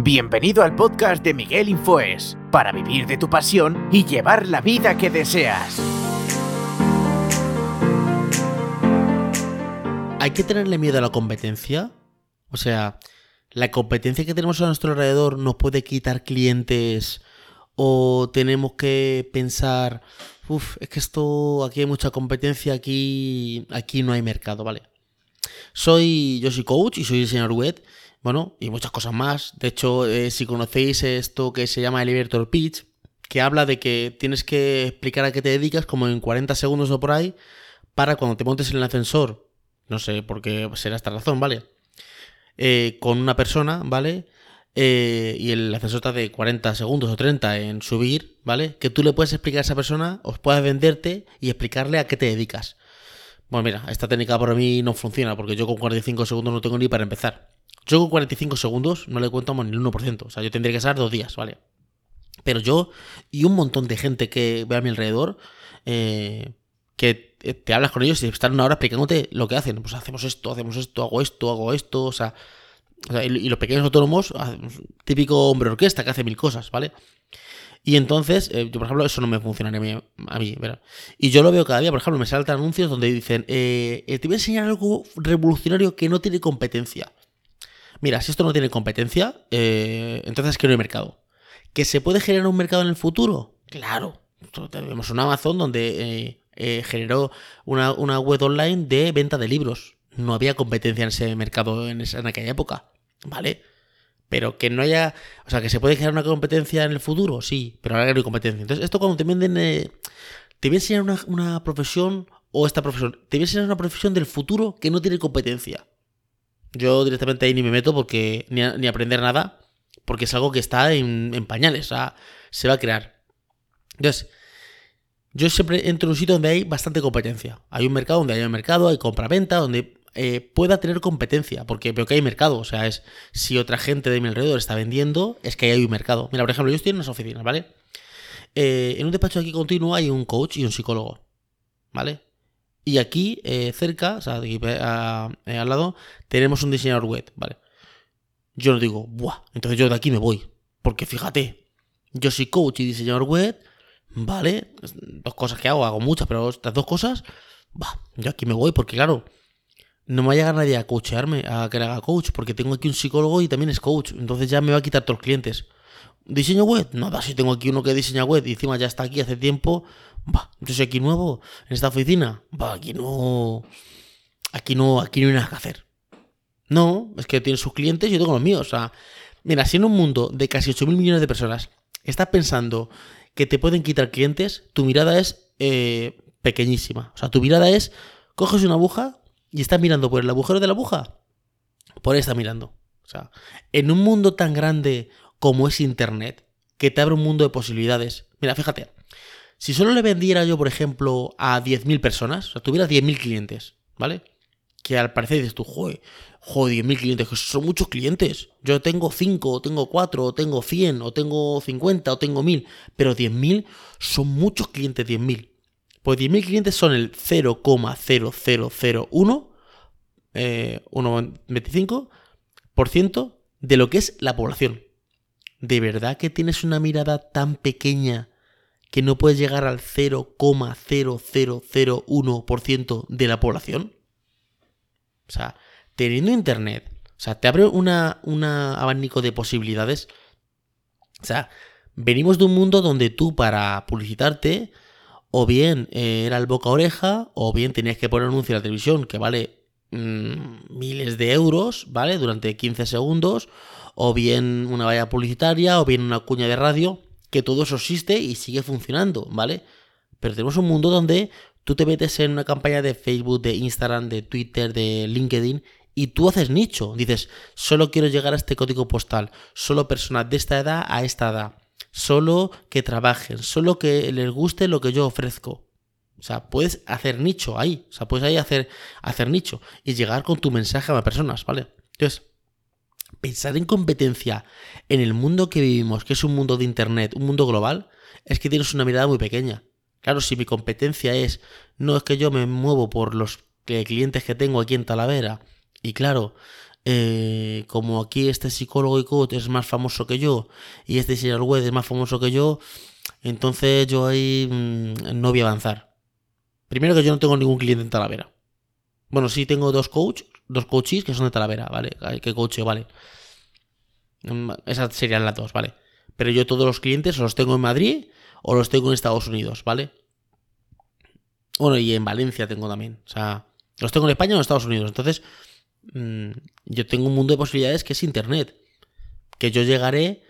Bienvenido al podcast de Miguel Infoes, para vivir de tu pasión y llevar la vida que deseas. ¿Hay que tenerle miedo a la competencia? O sea, ¿la competencia que tenemos a nuestro alrededor nos puede quitar clientes? ¿O tenemos que pensar, uff, es que esto, aquí hay mucha competencia, aquí, aquí no hay mercado, ¿vale? Soy, yo soy coach y soy diseñador web, bueno, y muchas cosas más. De hecho, eh, si conocéis esto que se llama Elevator Pitch, que habla de que tienes que explicar a qué te dedicas como en 40 segundos o por ahí, para cuando te montes en el ascensor no sé por qué será esta razón, ¿vale? Eh, con una persona, ¿vale? Eh, y el ascensor está de 40 segundos o 30 en subir, ¿vale? Que tú le puedes explicar a esa persona, os puedes venderte y explicarle a qué te dedicas. Bueno, mira, esta técnica para mí no funciona porque yo con 45 segundos no tengo ni para empezar. Yo con 45 segundos no le cuento ni el 1%, o sea, yo tendría que estar dos días, ¿vale? Pero yo y un montón de gente que ve a mi alrededor, eh, que te hablas con ellos y están una hora explicándote lo que hacen. Pues hacemos esto, hacemos esto, hago esto, hago esto, o sea, y, los pequeños autónomos, ah, típico hombre orquesta que hace mil cosas, ¿vale? Y entonces, eh, yo por ejemplo, eso no me funciona a mí, a mí ¿verdad? Y yo lo veo cada día, por ejemplo, me saltan anuncios donde dicen, eh, eh, te voy a enseñar algo revolucionario que no tiene competencia. Mira, si esto no tiene competencia, entonces es que no hay mercado. ¿Que se puede generar un mercado en el futuro? Claro. Tenemos un Amazon donde eh, generó una, web online de venta de libros. No había competencia en ese mercado en, esa, en aquella época, ¿vale? Pero que no haya, o sea, que se puede generar una competencia en el futuro, sí, pero ahora no hay competencia. Entonces, esto cuando te venden, eh, te voy a enseñar una, una, profesión o esta profesión, te voy a enseñar una profesión del futuro que no tiene competencia. Yo directamente ahí ni me meto porque ni, ni aprender nada, porque es algo que está en, en pañales, o sea, se va a crear. Entonces, yo siempre entro en un sitio donde hay bastante competencia. Hay un mercado donde hay un mercado, hay compra-venta, donde eh, pueda tener competencia, porque veo que hay mercado. O sea, es si otra gente de mi alrededor está vendiendo, es que hay un mercado. Mira, por ejemplo, yo estoy en unas oficinas, ¿vale? Eh, en un despacho aquí continuo hay un coach y un psicólogo, ¿vale? Y aquí, eh, cerca, o sea, aquí al lado, tenemos un diseñador web, ¿vale? Yo no digo, ¡buah! Entonces yo de aquí me voy. Porque fíjate, yo soy coach y diseñador web, Vale, dos cosas que hago, hago muchas, pero estas dos cosas, va, yo aquí me voy porque claro, no me va a llegar nadie a coachearme, a que le haga coach, porque tengo aquí un psicólogo y también es coach, entonces ya me va a quitar todos los clientes. ¿Diseño web? Nada, si tengo aquí uno que diseña web y encima ya está aquí hace tiempo, va, yo soy aquí nuevo en esta oficina, va, aquí no, aquí no, aquí no hay nada que hacer. No, es que tiene sus clientes y yo tengo los míos, mira, si en un mundo de casi 8 mil millones de personas estás pensando que te pueden quitar clientes, tu mirada es eh, pequeñísima. O sea, tu mirada es, coges una aguja y estás mirando por el agujero de la aguja. Por ahí está mirando. O sea, en un mundo tan grande como es Internet, que te abre un mundo de posibilidades. Mira, fíjate, si solo le vendiera yo, por ejemplo, a 10.000 personas, o sea, tuviera 10.000 clientes, ¿vale? Que al parecer dices tú, joder, joder, 10.000 clientes, que son muchos clientes. Yo tengo 5, o tengo 4, o tengo 100, o tengo 50, o tengo 1000, pero 10.000 son muchos clientes, 10.000. Pues 10.000 clientes son el 0,0001, eh, 1,25% de lo que es la población. ¿De verdad que tienes una mirada tan pequeña que no puedes llegar al 0,0001% de la población? O sea, teniendo internet, o sea, te abre una, abanico de posibilidades. O sea, venimos de un mundo donde tú para publicitarte, o bien eh, era el boca oreja, o bien tenías que poner un anuncio en la televisión que vale mm, miles de euros, ¿vale? Durante 15 segundos, o bien una valla publicitaria, o bien una cuña de radio, que todo eso existe y sigue funcionando, ¿vale? Pero tenemos un mundo donde tú te metes en una campaña de Facebook, de Instagram, de Twitter, de LinkedIn y tú haces nicho. Dices, solo quiero llegar a este código postal, solo personas de esta edad a esta edad, solo que trabajen, solo que les guste lo que yo ofrezco. O sea, puedes hacer nicho ahí, o sea, puedes ahí hacer, hacer nicho y llegar con tu mensaje a más personas, ¿vale? Entonces, pensar en competencia en el mundo que vivimos, que es un mundo de Internet, un mundo global, es que tienes una mirada muy pequeña. Claro, si mi competencia es, no es que yo me muevo por los clientes que tengo aquí en Talavera, y claro, eh, como aquí este psicólogo y coach es más famoso que yo y este diseñador web es más famoso que yo, entonces yo ahí mm, no voy a avanzar. Primero que yo no tengo ningún cliente en Talavera. Bueno, sí tengo dos coaches, dos coaches que son de Talavera, ¿vale? Que coach, vale. Mm, esas serían las dos, ¿vale? Pero yo todos los clientes los tengo en Madrid o los tengo en Estados Unidos, ¿vale? Bueno, y en Valencia tengo también. O sea, los tengo en España o en Estados Unidos. Entonces, mm, yo tengo un mundo de posibilidades que es Internet. Que yo llegaré.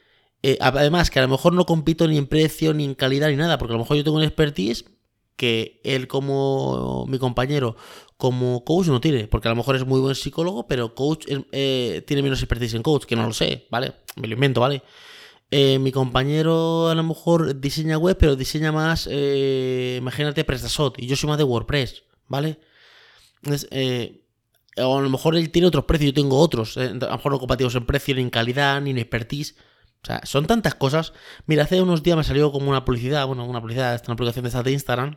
Eh, además, que a lo mejor no compito ni en precio, ni en calidad, ni nada. Porque a lo mejor yo tengo un expertise que él como mi compañero como coach no tiene, porque a lo mejor es muy buen psicólogo, pero coach eh, tiene menos expertise en coach, que no lo sé, ¿vale? Me lo invento, ¿vale? Eh, mi compañero a lo mejor diseña web, pero diseña más, imagínate, PrestaShop, y yo soy más de WordPress, ¿vale? O a lo mejor él tiene otros precios, yo tengo otros, a lo mejor no compartimos en precio, ni en calidad, ni en expertise. O sea, son tantas cosas. Mira, hace unos días me salió como una publicidad, bueno, una publicidad, una publicación de esta de Instagram,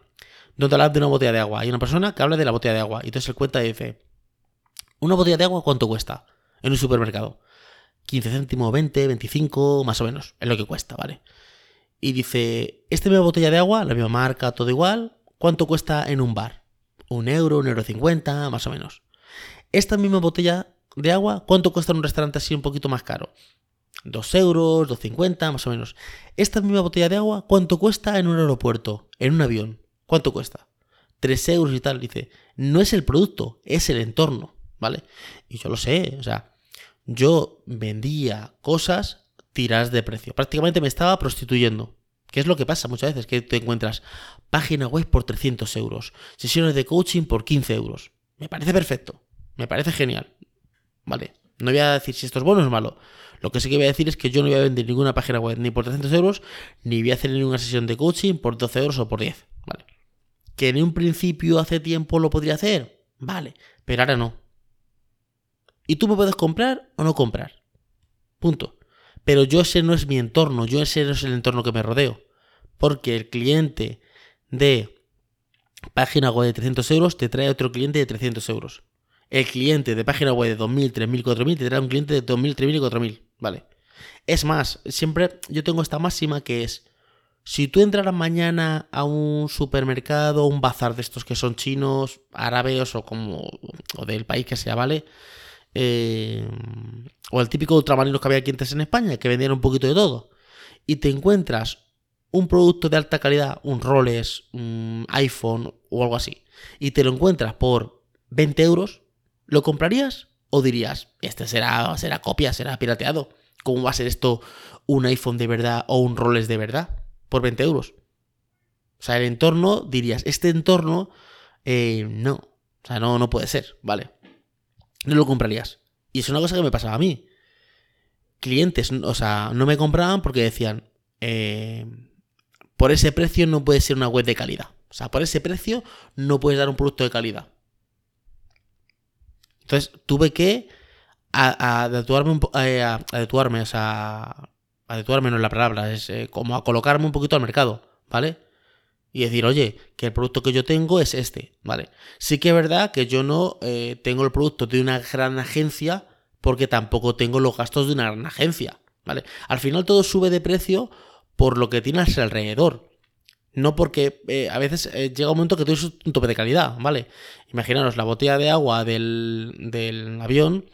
donde habla de una botella de agua. Hay una persona que habla de la botella de agua. Y entonces él cuenta y dice, ¿una botella de agua cuánto cuesta en un supermercado? 15 céntimos, 20, 25, más o menos. Es lo que cuesta, ¿vale? Y dice, esta misma botella de agua, la misma marca, todo igual, ¿cuánto cuesta en un bar? Un euro, un euro cincuenta, más o menos. Esta misma botella de agua, ¿cuánto cuesta en un restaurante así un poquito más caro? 2 euros, 2,50, más o menos. Esta misma botella de agua, ¿cuánto cuesta en un aeropuerto? En un avión. ¿Cuánto cuesta? 3 euros y tal. Dice, no es el producto, es el entorno, ¿vale? Y yo lo sé, o sea, yo vendía cosas tiradas de precio. Prácticamente me estaba prostituyendo. ¿Qué es lo que pasa muchas veces? Que te encuentras página web por 300 euros, sesiones de coaching por 15 euros. Me parece perfecto, me parece genial. ¿Vale? No voy a decir si esto es bueno o es malo. Lo que sí que voy a decir es que yo no voy a vender ninguna página web ni por 300 euros, ni voy a hacer ninguna sesión de coaching por 12 euros o por 10. ¿Vale? Que en un principio hace tiempo lo podría hacer. Vale, pero ahora no. Y tú me puedes comprar o no comprar. Punto. Pero yo ese no es mi entorno, yo ese no es el entorno que me rodeo. Porque el cliente de página web de 300 euros te trae otro cliente de 300 euros el cliente de página web de 2.000, 3.000, 4.000 te trae un cliente de 2.000, 3.000 y 4.000. Vale. Es más, siempre yo tengo esta máxima que es, si tú entraras mañana a un supermercado, un bazar de estos que son chinos, árabes o como o del país que sea, ¿vale? Eh, o el típico ultramarino que había aquí en España, que vendían un poquito de todo, y te encuentras un producto de alta calidad, un Rolex, un iPhone o algo así, y te lo encuentras por 20 euros, ¿Lo comprarías? ¿O dirías, este será, será copia, será pirateado? ¿Cómo va a ser esto un iPhone de verdad o un Rolex de verdad? Por 20 euros. O sea, el entorno, dirías, este entorno, eh, no. O sea, no, no puede ser, ¿vale? No lo comprarías. Y es una cosa que me pasaba a mí. Clientes, o sea, no me compraban porque decían, eh, por ese precio no puede ser una web de calidad. O sea, por ese precio no puedes dar un producto de calidad. Entonces tuve que adecuarme, eh, a, o sea, adecuarme no es la palabra, es eh, como a colocarme un poquito al mercado, ¿vale? Y decir, oye, que el producto que yo tengo es este, ¿vale? Sí que es verdad que yo no eh, tengo el producto de una gran agencia porque tampoco tengo los gastos de una gran agencia, ¿vale? Al final todo sube de precio por lo que tienes alrededor. No porque eh, a veces eh, llega un momento que tienes un tope de calidad, ¿vale? Imaginaros, la botella de agua del, del avión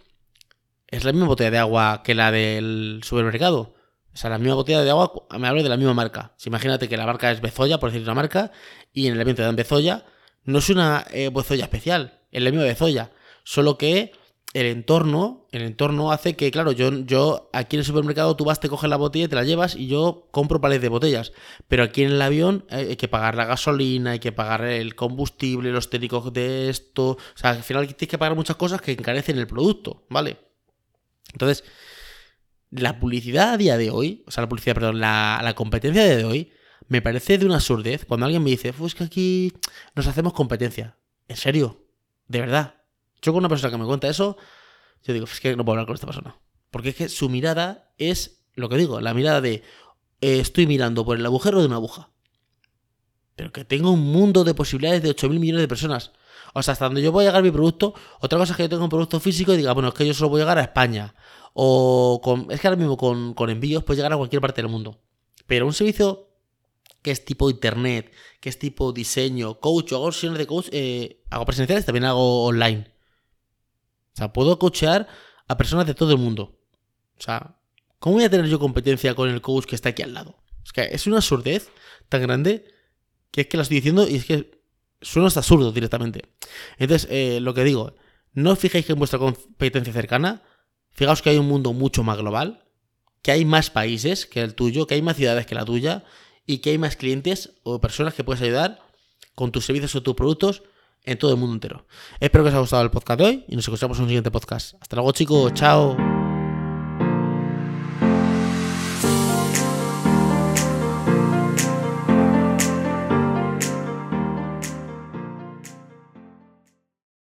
es la misma botella de agua que la del supermercado. O sea, la misma botella de agua, me hablo de la misma marca. Si imagínate que la marca es Bezoya, por decir una marca, y en el avión te dan Bezoya, no es una eh, Bezoya especial, es la misma Bezoya. Solo que el entorno, el entorno hace que, claro, yo, yo aquí en el supermercado tú vas, te coges la botella te la llevas y yo compro palés de botellas. Pero aquí en el avión hay que pagar la gasolina, hay que pagar el combustible, los técnicos de esto. O sea, al final tienes que pagar muchas cosas que encarecen el producto, ¿vale? Entonces, la publicidad a día de hoy, o sea, la publicidad, perdón, la, la competencia de hoy, me parece de una absurdez cuando alguien me dice, pues que aquí nos hacemos competencia. ¿En serio? ¿De verdad? Yo con una persona que me cuenta eso, yo digo, es que no puedo hablar con esta persona. Porque es que su mirada es, lo que digo, la mirada de eh, estoy mirando por el agujero de una aguja. Pero que tengo un mundo de posibilidades de 8.000 millones de personas. O sea, hasta donde yo voy a llegar mi producto, otra cosa es que yo tenga un producto físico y diga, bueno, es que yo solo voy a llegar a España. O con, es que ahora mismo con, envíos puedes llegar a cualquier parte del mundo. Pero un servicio que es tipo internet, que es tipo diseño, coach, hago sesiones de coach, eh, hago presenciales, también hago online. O sea, puedo coachear a personas de todo el mundo. O sea, ¿cómo voy a tener yo competencia con el coach que está aquí al lado? Es que es una absurdez tan grande que es que la estoy diciendo y es que suena hasta absurdo directamente. Entonces, eh, lo que digo, no os fijéis en vuestra competencia cercana, fijaos que hay un mundo mucho más global, que hay más países que el tuyo, que hay más ciudades que la tuya y que hay más clientes o personas que puedes ayudar con tus servicios o tus productos en todo el mundo entero. Espero que os haya gustado el podcast de hoy y nos escuchamos en un siguiente podcast. Hasta luego chicos, chao.